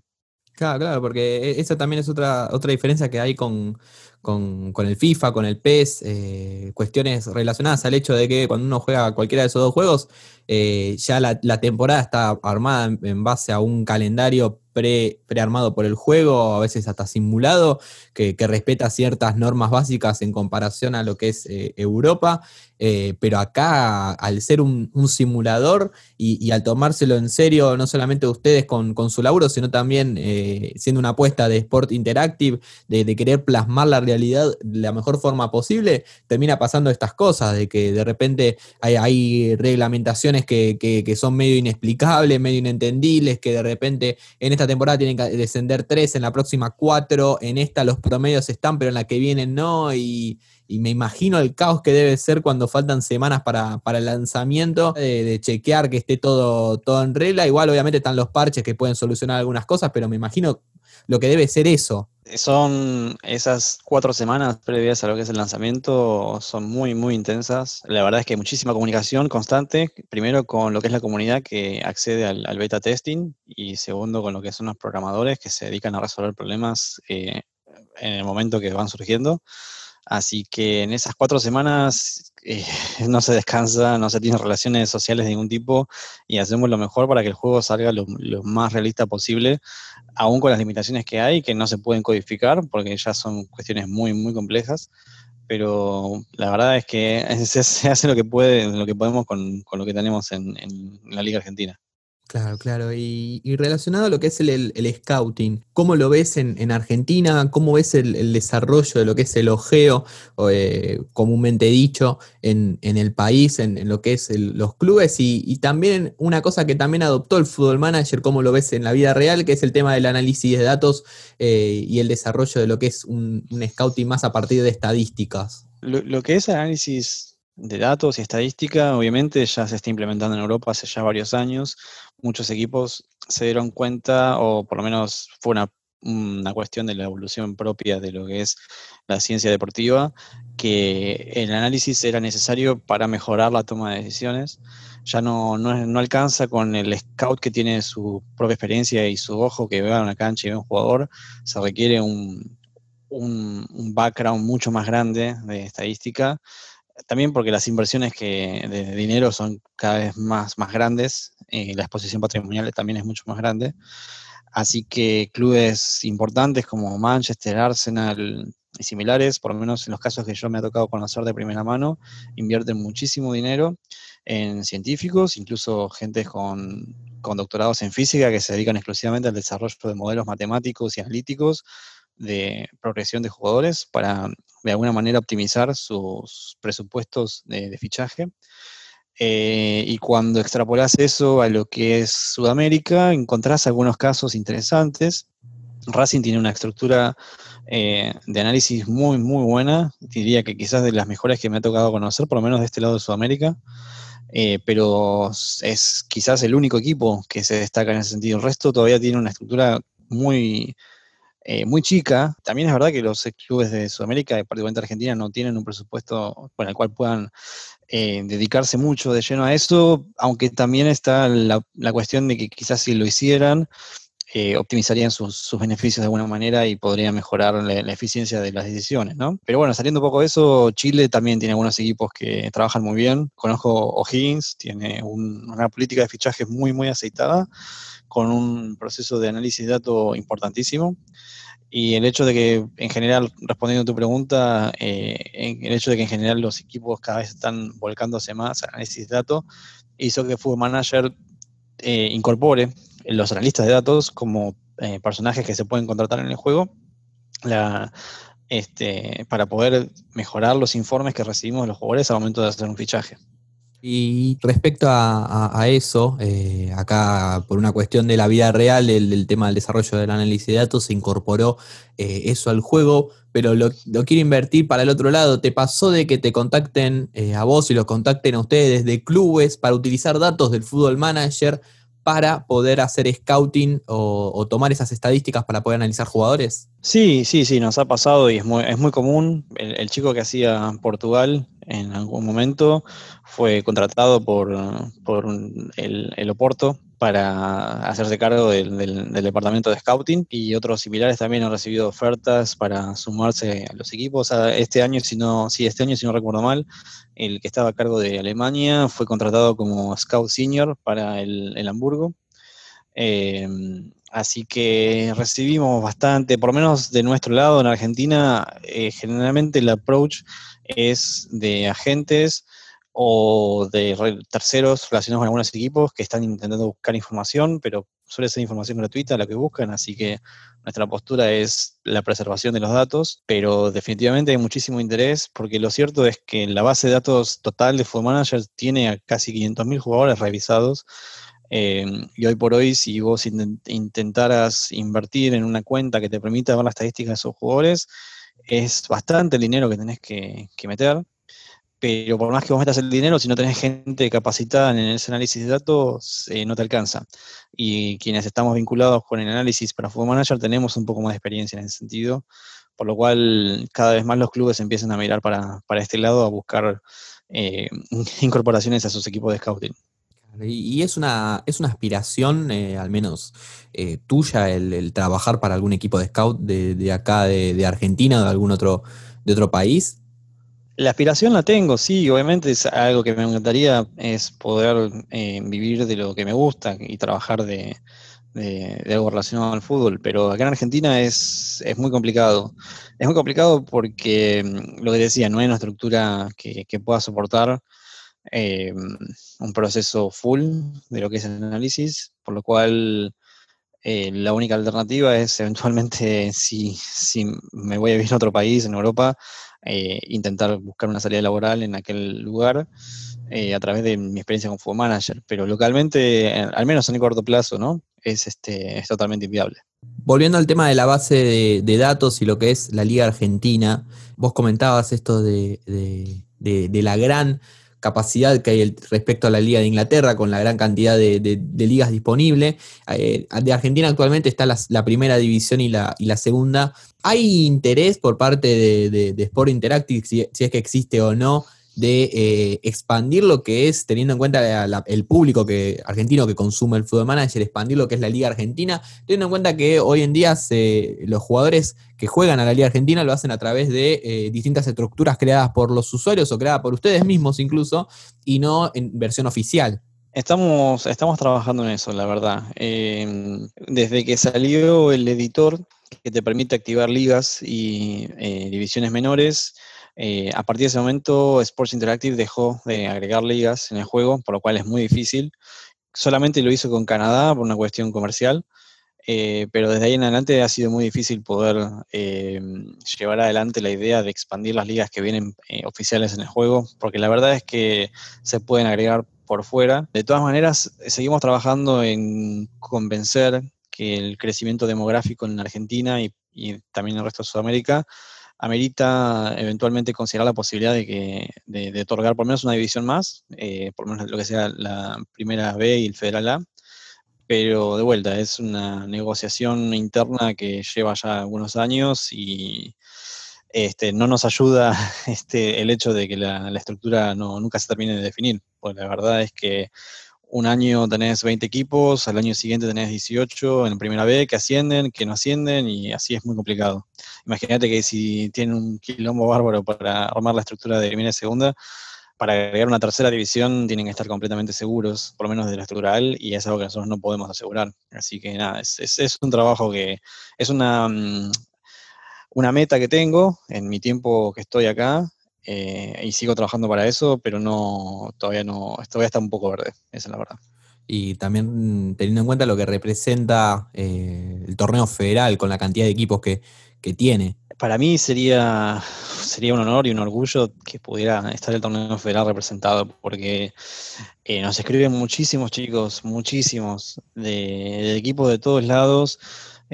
Speaker 2: Claro, claro, porque e, esa también es otra, otra diferencia que hay con, el FIFA, con el PES, eh, cuestiones relacionadas al hecho de que cuando uno juega cualquiera de esos dos juegos, eh, ya la, temporada está armada en, base a un calendario pre, prearmado por el juego, a veces hasta simulado, que, respeta ciertas normas básicas en comparación a lo que es eh, Europa. Pero acá, al ser un, simulador y, al tomárselo en serio, no solamente ustedes con, su laburo, sino también siendo una apuesta de Sport Interactive, de, querer plasmar la realidad de la mejor forma posible, termina pasando estas cosas, de que de repente hay, reglamentaciones que, que, son medio inexplicables, medio inentendibles, que de repente en esta temporada tienen que descender tres, en la próxima cuatro, en esta los promedios están, pero en la que viene no, y me imagino el caos que debe ser cuando faltan semanas para, el lanzamiento, de, chequear que esté todo, todo en regla. Igual obviamente están los parches que pueden solucionar algunas cosas, pero me imagino lo que debe ser eso.
Speaker 3: Son esas cuatro semanas previas a lo que es el lanzamiento, son muy, muy intensas. La verdad es que hay muchísima comunicación constante, primero con lo que es la comunidad que accede al, beta testing y segundo con lo que son los programadores que se dedican a resolver problemas eh, en el momento que van surgiendo. Así que en esas cuatro semanas eh, no se descansa, no se tiene relaciones sociales de ningún tipo y hacemos lo mejor para que el juego salga lo, más realista posible, aún con las limitaciones que hay, que no se pueden codificar porque ya son cuestiones muy, muy complejas. Pero la verdad es que se, hace lo que puede, lo que podemos con, lo que tenemos en la Liga Argentina.
Speaker 2: Claro, claro. Y, relacionado a lo que es el, scouting, ¿cómo lo ves en, Argentina? ¿Cómo ves el, desarrollo de lo que es el ojeo, eh, comúnmente dicho, en, el país, en, lo que es los clubes? Y, también una cosa que también adoptó el Football Manager, ¿cómo lo ves en la vida real? Que es el tema del análisis de datos eh, y el desarrollo de lo que es un, scouting más a partir de estadísticas.
Speaker 3: lo que es análisis de datos y estadística, obviamente ya se está implementando en Europa hace ya varios años. Muchos equipos se dieron cuenta, o por lo menos fue una, cuestión de la evolución propia de lo que es la ciencia deportiva, que el análisis era necesario para mejorar la toma de decisiones. Ya no, no, alcanza con el scout que tiene su propia experiencia y su ojo que vea una cancha y ve un jugador. Se requiere un, un, background mucho más grande de estadística. También porque las inversiones que, de dinero son cada vez más, más grandes, y la exposición patrimonial también es mucho más grande. Así que clubes importantes como Manchester, Arsenal y similares, por lo menos en los casos que yo me ha tocado conocer de primera mano, invierten muchísimo dinero en científicos, incluso gente con, con doctorados en física que se dedican exclusivamente al desarrollo de modelos matemáticos y analíticos de progresión de jugadores para de alguna manera optimizar sus presupuestos de, fichaje. Eh, y cuando extrapolas eso a lo que es Sudamérica, encontrás algunos casos interesantes. Racing tiene una estructura eh, de análisis muy, muy buena. Diría que quizás de las mejores que me ha tocado conocer, por lo menos de este lado de Sudamérica. Eh, pero es quizás el único equipo que se destaca en ese sentido. El resto todavía tiene una estructura muy, muy chica. También es verdad que los clubes de Sudamérica, particularmente Argentina, no tienen un presupuesto con el cual puedan eh, dedicarse mucho de lleno a eso, aunque también está la, cuestión de que quizás si lo hicieran, eh, optimizarían sus, beneficios de alguna manera y podrían mejorar la, eficiencia de las decisiones, ¿no? Pero bueno, saliendo un poco de eso, Chile también tiene algunos equipos que trabajan muy bien. Conozco O'Higgins, tiene una política de fichajes muy, muy aceitada, con un proceso de análisis de datos importantísimo. Y el hecho de que, en general, respondiendo a tu pregunta, eh, el hecho de que en general los equipos cada vez están volcándose más a análisis de datos, hizo que Football Manager eh, incorpore los analistas de datos como eh, personajes que se pueden contratar en el juego este, para poder mejorar los informes que recibimos de los jugadores al momento de hacer un fichaje.
Speaker 2: Y respecto a, eso, eh, acá por una cuestión de la vida real, el, tema del desarrollo del análisis de datos, se incorporó eh, eso al juego, pero lo, quiero invertir para el otro lado. ¿Te pasó de que te contacten eh, a vos y los contacten a ustedes de clubes para utilizar datos del Fútbol Manager para poder hacer scouting o, tomar esas estadísticas para poder analizar jugadores?
Speaker 3: Sí, sí, sí, nos ha pasado y es muy, es muy común. el chico que hacía Portugal en algún momento fue contratado por, por el, el, Oporto para hacerse cargo del, del, departamento de scouting y otros similares también han recibido ofertas para sumarse a los equipos. Este año, si no, sí, este año, si no recuerdo mal, el que estaba a cargo de Alemania fue contratado como scout senior para el, el Hamburgo. Eh, así que recibimos bastante, por lo menos de nuestro lado en Argentina, eh, generalmente el approach es de agentes o de terceros relacionados con algunos equipos que están intentando buscar información, pero suele ser información gratuita la que buscan, así que nuestra postura es la preservación de los datos, pero definitivamente hay muchísimo interés porque lo cierto es que la base de datos total de Food Manager tiene a casi 500.000 jugadores revisados. Eh, y hoy por hoy, si vos intentaras invertir en una cuenta que te permita ver las estadísticas de esos jugadores, es bastante el dinero que tenés que, meter, pero por más que vos metas el dinero, si no tenés gente capacitada en ese análisis de datos, eh, no te alcanza. Y quienes estamos vinculados con el análisis para Football Manager tenemos un poco más de experiencia en ese sentido, por lo cual cada vez más los clubes empiezan a mirar para, este lado, a buscar eh, incorporaciones a sus equipos de scouting.
Speaker 2: Y, es, una, es una aspiración, eh, al menos tuya, el, trabajar para algún equipo de scout de, acá, de, Argentina o de algún otro, de otro país.
Speaker 3: La aspiración la tengo, sí, obviamente es algo que me encantaría, es poder eh, vivir de lo que me gusta y trabajar de, algo relacionado al fútbol, pero acá en Argentina es, es, muy complicado. Es muy complicado porque, mm, lo que decía, no hay una estructura que, que pueda soportar eh, un proceso full de lo que es el análisis, por lo cual eh, la única alternativa es eventualmente, si, si, me voy a vivir a otro país, en Europa, eh, intentar buscar una salida laboral en aquel lugar a través de mi experiencia como Food Manager. Pero localmente, al menos en el corto plazo, ¿no? Es, este, es totalmente inviable.
Speaker 2: Volviendo al tema de la base de, datos y lo que es la Liga Argentina, vos comentabas esto de, de la gran capacidad que hay respecto a la Liga de Inglaterra, con la gran cantidad de, ligas disponibles. Eh, de Argentina actualmente está la, primera división y la, y la, segunda. ¿Hay interés por parte de, Sport Interactive, si, es que existe o no, de eh, expandir lo que es, teniendo en cuenta el público que, argentino que consume el fútbol manager, expandir lo que es la Liga Argentina, teniendo en cuenta que hoy en día los jugadores que juegan a la Liga Argentina lo hacen a través de eh, distintas estructuras creadas por los usuarios o creadas por ustedes mismos incluso, y no en versión oficial.
Speaker 3: Estamos, estamos trabajando en eso, la verdad. Em, desde que salió el editor que te permite activar ligas y eh, divisiones menores, eh, a partir de ese momento, Sports Interactive dejó de agregar ligas en el juego, por lo cual es muy difícil. Solamente lo hizo con Canadá por una cuestión comercial, eh, pero desde ahí en adelante ha sido muy difícil poder eh, llevar adelante la idea de expandir las ligas que vienen oficiales en el juego, porque la verdad es que se pueden agregar por fuera. De todas maneras, seguimos trabajando en convencer que el crecimiento demográfico en Argentina y, y también en el resto de Sudamérica amerita eventualmente considerar la posibilidad de, que, de, otorgar por lo menos una división más, eh, por lo menos lo que sea la primera B y el Federal A, pero de vuelta, es una negociación interna que lleva ya algunos años y este, no nos ayuda este, el hecho de que la, estructura no, nunca se termine de definir, porque la verdad es que un año tenés 20 equipos, al año siguiente tenés 18 en primera B que ascienden, que no ascienden y así es muy complicado. Imagínate que si tienen un quilombo bárbaro para armar la estructura de primera y segunda, para agregar una tercera división tienen que estar completamente seguros, por lo menos de la estructural, y es algo que nosotros no podemos asegurar. Así que nada, es, es, un trabajo que es una, mm, una meta que tengo en mi tiempo que estoy acá, eh, y sigo trabajando para eso, pero no, todavía no, todavía está un poco verde, esa es la verdad.
Speaker 2: Y también teniendo en cuenta lo que representa eh, el torneo federal con la cantidad de equipos que, tiene.
Speaker 3: Para mí sería, sería un honor y un orgullo que pudiera estar el torneo federal representado, porque eh, nos escriben muchísimos chicos, muchísimos, de, de equipos de todos lados,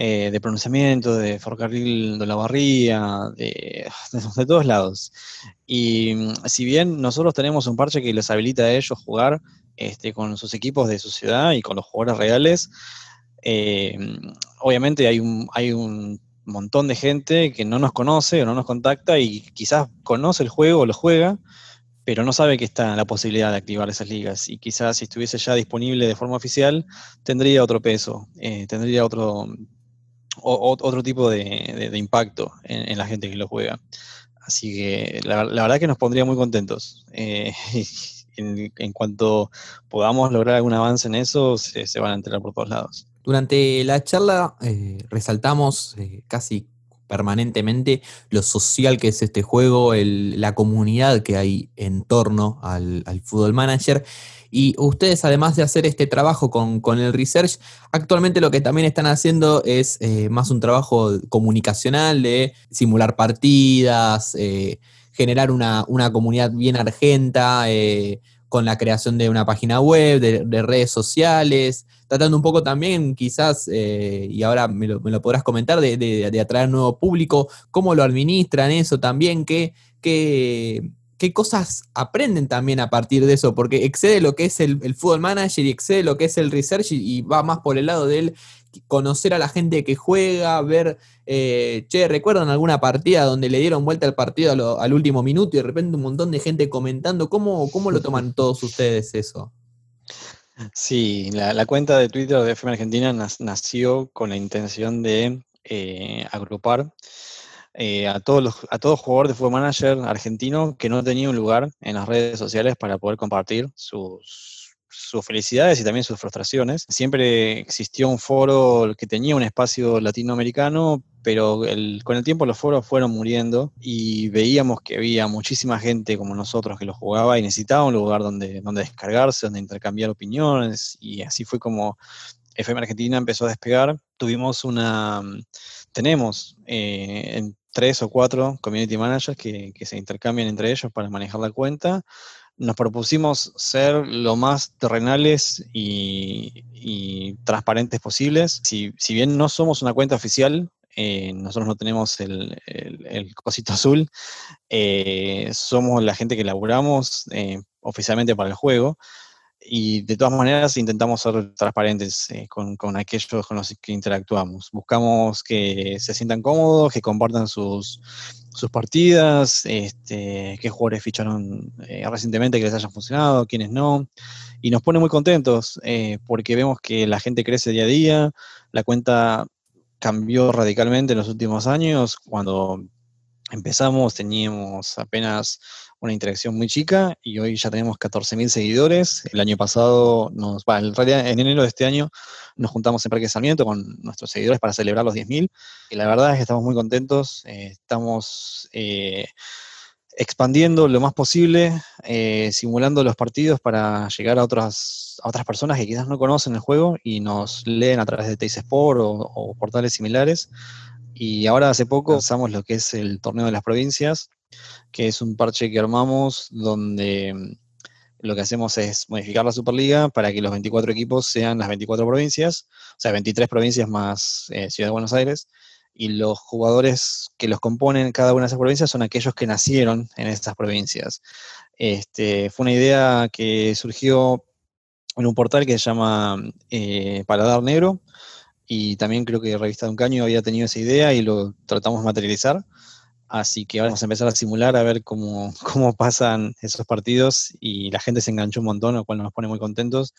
Speaker 3: eh, de pronunciamiento, de Forcarril de la Barría, de, de, todos lados. Y mm, si bien nosotros tenemos un parche que les habilita a ellos jugar este, con sus equipos de su ciudad y con los jugadores reales, eh, obviamente hay un, hay un montón de gente que no nos conoce o no nos contacta y quizás conoce el juego o lo juega, pero no sabe que está la posibilidad de activar esas ligas. Y quizás si estuviese ya disponible de forma oficial, tendría otro peso, eh, tendría otro, otro tipo de, impacto en, la gente que lo juega. Así que la, verdad que nos pondría muy contentos. Eh, en, cuanto podamos lograr algún avance en eso, se, van a enterar por todos lados.
Speaker 2: Durante la charla eh, resaltamos eh, casi permanentemente lo social que es este juego, la comunidad que hay en torno al, al Fútbol Manager. Y ustedes, además de hacer este trabajo con, el research, actualmente lo que también están haciendo es eh, más un trabajo comunicacional de simular partidas, eh, generar una, comunidad bien argenta, eh, con la creación de una página web, de, redes sociales, tratando un poco también quizás, y ahora me lo, podrás comentar, de, atraer nuevo público, cómo lo administran eso también, qué, qué, qué cosas aprenden también a partir de eso, porque excede lo que es el, el fútbol manager y excede lo que es el research y, va más por el lado de él conocer a la gente que juega, ver, eh, che, ¿recuerdan alguna partida donde le dieron vuelta al partido al último minuto y de repente un montón de gente comentando? ¿Cómo, cómo lo toman todos ustedes eso?
Speaker 3: Sí, la, cuenta de Twitter de FM Argentina nació con la intención de eh, agrupar eh, a, todos los, a todo jugador de Fútbol Manager argentino que no tenía un lugar en las redes sociales para poder compartir sus, sus felicidades y también sus frustraciones. Siempre existió un foro que tenía un espacio latinoamericano, pero con el tiempo los foros fueron muriendo y veíamos que había muchísima gente como nosotros que lo jugaba y necesitaba un lugar donde, donde descargarse, donde intercambiar opiniones y así fue como FM Argentina empezó a despegar. Tuvimos una, tenemos eh, en tres o cuatro community managers que, se intercambian entre ellos para manejar la cuenta. Nos propusimos ser lo más terrenales y, transparentes posibles. Si, bien no somos una cuenta oficial, eh, nosotros no tenemos el, cosito azul, eh, somos la gente que laburamos, eh, oficialmente para el juego. Y de todas maneras intentamos ser transparentes eh, con, aquellos con los que interactuamos. Buscamos que se sientan cómodos, que compartan sus, sus partidas, este, qué jugadores ficharon eh, recientemente que les hayan funcionado, quiénes no. Y nos pone muy contentos eh, porque vemos que la gente crece día a día, la cuenta cambió radicalmente en los últimos años. Cuando empezamos teníamos apenas una interacción muy chica y hoy ya tenemos 14.000 seguidores. El año pasado, nos, en realidad en enero de este año, nos juntamos en Parque Sarmiento con nuestros seguidores para celebrar los 10.000 y la verdad es que estamos muy contentos. Eh, estamos eh, expandiendo lo más posible, eh, simulando los partidos para llegar a otras, otras personas que quizás no conocen el juego y nos leen a través de Teis Sport o, o portales similares. Y ahora hace poco usamos lo que es el torneo de las provincias, que es un parche que armamos donde mm, lo que hacemos es modificar la Superliga para que los 24 equipos sean las 24 provincias, o sea, 23 provincias más eh, Ciudad de Buenos Aires, y los jugadores que los componen cada una de esas provincias son aquellos que nacieron en estas provincias. Este, fue una idea que surgió en un portal que se llama eh, Paladar Negro, y también creo que Revista de un Caño había tenido esa idea y lo tratamos de materializar. Así que vamos a empezar a simular a ver cómo, cómo pasan esos partidos y la gente se enganchó un montón, lo cual nos pone muy contentos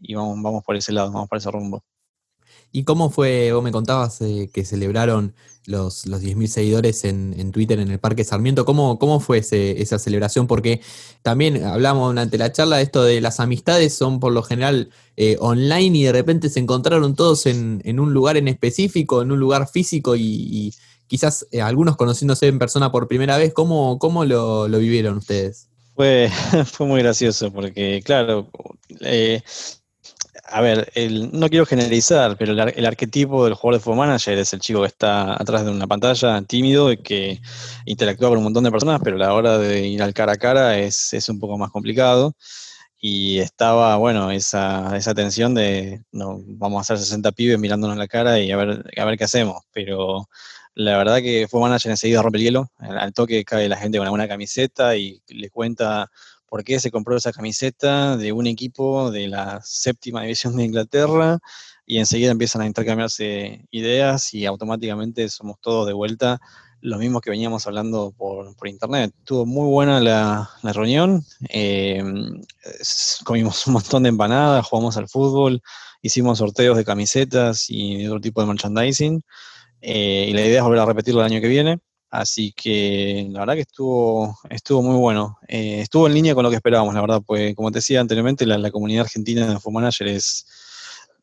Speaker 3: y vamos, vamos por ese lado, vamos por ese rumbo.
Speaker 2: ¿Y cómo fue, vos me contabas eh, que celebraron los, los 10.000 seguidores en, Twitter en el Parque Sarmiento? ¿Cómo, cómo fue esa celebración? Porque también hablamos durante la charla de esto de las amistades son por lo general eh, online y de repente se encontraron todos en, un lugar en específico, en un lugar físico y quizás eh, algunos conociéndose en persona por primera vez, ¿cómo, cómo lo, vivieron ustedes?
Speaker 3: Fue, fue muy gracioso porque, claro, eh, a ver, no quiero generalizar, pero el, arquetipo del jugador de fútbol manager es el chico que está atrás de una pantalla, tímido, y que interactúa con un montón de personas, pero a la hora de ir al cara a cara es, es un poco más complicado. Y estaba, bueno, esa, esa tensión de, no, vamos a hacer 60 pibes mirándonos la cara y a ver, a ver qué hacemos. Pero la verdad que fue manager enseguida rompe el hielo. Al toque cae la gente con alguna camiseta y le cuenta por qué se compró esa camiseta de un equipo de la séptima división de Inglaterra y enseguida empiezan a intercambiarse ideas y automáticamente somos todos de vuelta los mismos que veníamos hablando por, internet. Estuvo muy buena la, reunión, eh, comimos un montón de empanadas, jugamos al fútbol, hicimos sorteos de camisetas y otro tipo de merchandising. Eh, y la idea es volver a repetirlo el año que viene. Así que la verdad que estuvo, estuvo muy bueno. Eh, estuvo en línea con lo que esperábamos, la verdad, pues como te decía anteriormente, la, comunidad argentina de Manager es,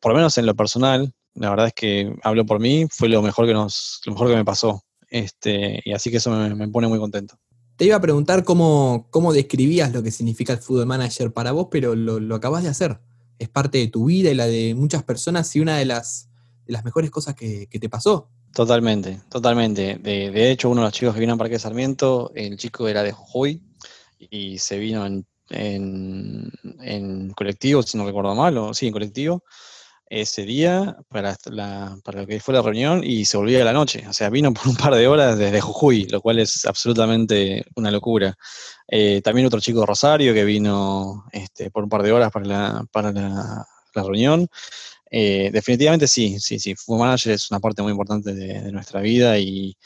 Speaker 3: por lo menos en lo personal, la verdad es que hablo por mí, fue lo mejor que nos, mejor que me pasó. Este, y así que eso me, pone muy contento.
Speaker 2: Te iba a preguntar cómo, cómo describías lo que significa el Food Manager para vos, pero lo, acabas de hacer. Es parte de tu vida y la de muchas personas y una de las, las mejores cosas que, que te pasó.
Speaker 3: Totalmente, totalmente. De, de, hecho, uno de los chicos que vino a Parque Sarmiento, el chico era de Jujuy y se vino en, en, colectivo, si no recuerdo mal, o sí, en colectivo, ese día para, la, para lo que fue la reunión y se volvía a la noche. O sea, vino por un par de horas desde Jujuy, lo cual es absolutamente una locura. Eh, también otro chico de Rosario que vino este, por un par de horas para la, para la reunión. Eh, definitivamente sí, sí, sí. Food Manager es una parte muy importante de, nuestra vida y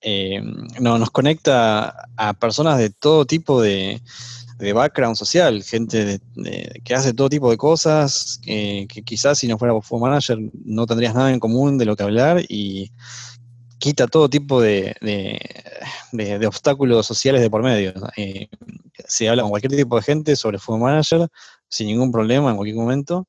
Speaker 3: eh, nos conecta a personas de todo tipo de, background social, gente que hace todo tipo de cosas, que quizás si no fuera Food Manager no tendrías nada en común de lo que hablar y quita todo tipo de, obstáculos sociales de por medio. Eh, se habla con cualquier tipo de gente sobre Food Manager sin ningún problema en cualquier momento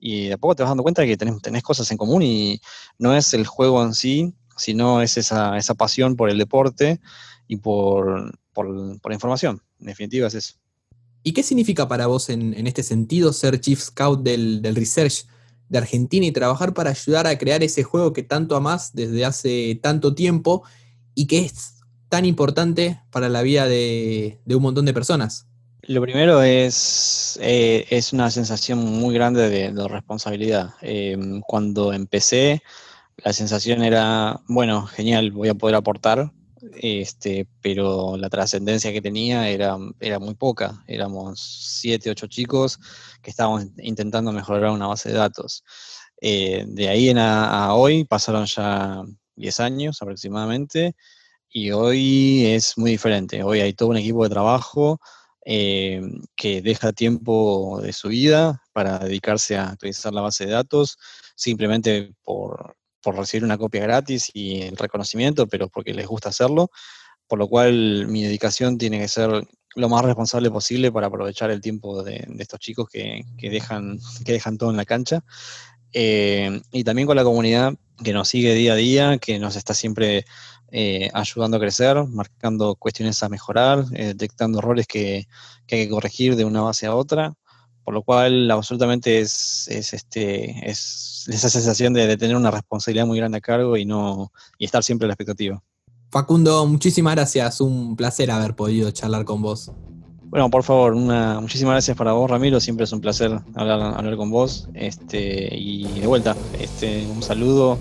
Speaker 3: y de a poco te vas dando cuenta de que tenés, cosas en común y no es el juego en sí, sino es esa, esa pasión por el deporte y por, la información. En definitiva es eso.
Speaker 2: ¿Y qué significa para vos en, este sentido ser Chief Scout del, Research de Argentina y trabajar para ayudar a crear ese juego que tanto amás desde hace tanto tiempo y que es tan importante para la vida de un montón de personas?
Speaker 3: Lo primero es, eh, es una sensación muy grande de, responsabilidad. Em, cuando empecé, la sensación era, bueno, genial, voy a poder aportar. este, pero la trascendencia que tenía era, era muy poca. Éramos siete, ocho chicos que estábamos intentando mejorar una base de datos. Eh, de ahí en a, hoy pasaron ya 10 años aproximadamente y hoy es muy diferente. Hoy hay todo un equipo de trabajo eh, que deja tiempo de su vida para dedicarse a actualizar la base de datos simplemente por, por recibir una copia gratis y el reconocimiento, pero porque les gusta hacerlo, por lo cual mi dedicación tiene que ser lo más responsable posible para aprovechar el tiempo de, estos chicos que, dejan, que dejan todo en la cancha. Eh, y también con la comunidad que nos sigue día a día, que nos está siempre eh, ayudando a crecer, marcando cuestiones a mejorar, eh, detectando errores que, que, hay que corregir de una base a otra. Por lo cual, absolutamente es, es, este, es esa sensación de, tener una responsabilidad muy grande a cargo y, no, y estar siempre a la expectativa.
Speaker 2: Facundo, muchísimas gracias. Un placer haber podido charlar con vos.
Speaker 3: Bueno, por favor, muchísimas gracias para vos, Ramiro. Siempre es un placer hablar, con vos. Este, y de vuelta, este, un saludo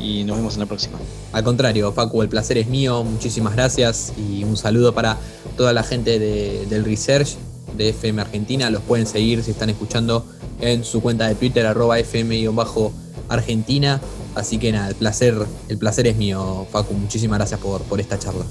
Speaker 3: y nos vemos en la próxima.
Speaker 2: Al contrario, Facu, el placer es mío. Muchísimas gracias y un saludo para toda la gente del Research de FM Argentina. Los pueden seguir si están escuchando en su cuenta de Twitter, arroba FM-Argentina. Así que nada, el placer, el placer es mío, Facu. Muchísimas gracias por, por esta charla.